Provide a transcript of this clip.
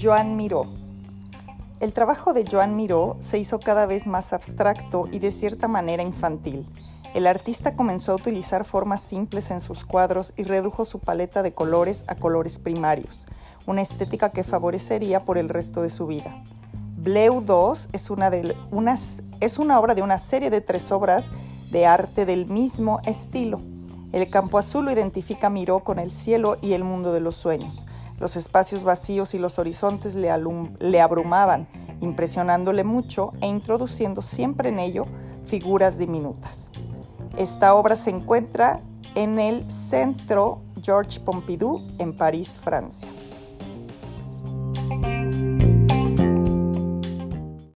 Joan Miró. El trabajo de Joan Miró se hizo cada vez más abstracto y de cierta manera infantil. El artista comenzó a utilizar formas simples en sus cuadros y redujo su paleta de colores a colores primarios, una estética que favorecería por el resto de su vida. Bleu 2 es una, de es una obra de una serie de tres obras de arte del mismo estilo. El campo azul lo identifica Miró con el cielo y el mundo de los sueños. Los espacios vacíos y los horizontes le, abrumaban, impresionándole mucho e introduciendo siempre en ello figuras diminutas. Esta obra se encuentra en el Centro Georges Pompidou en París, Francia.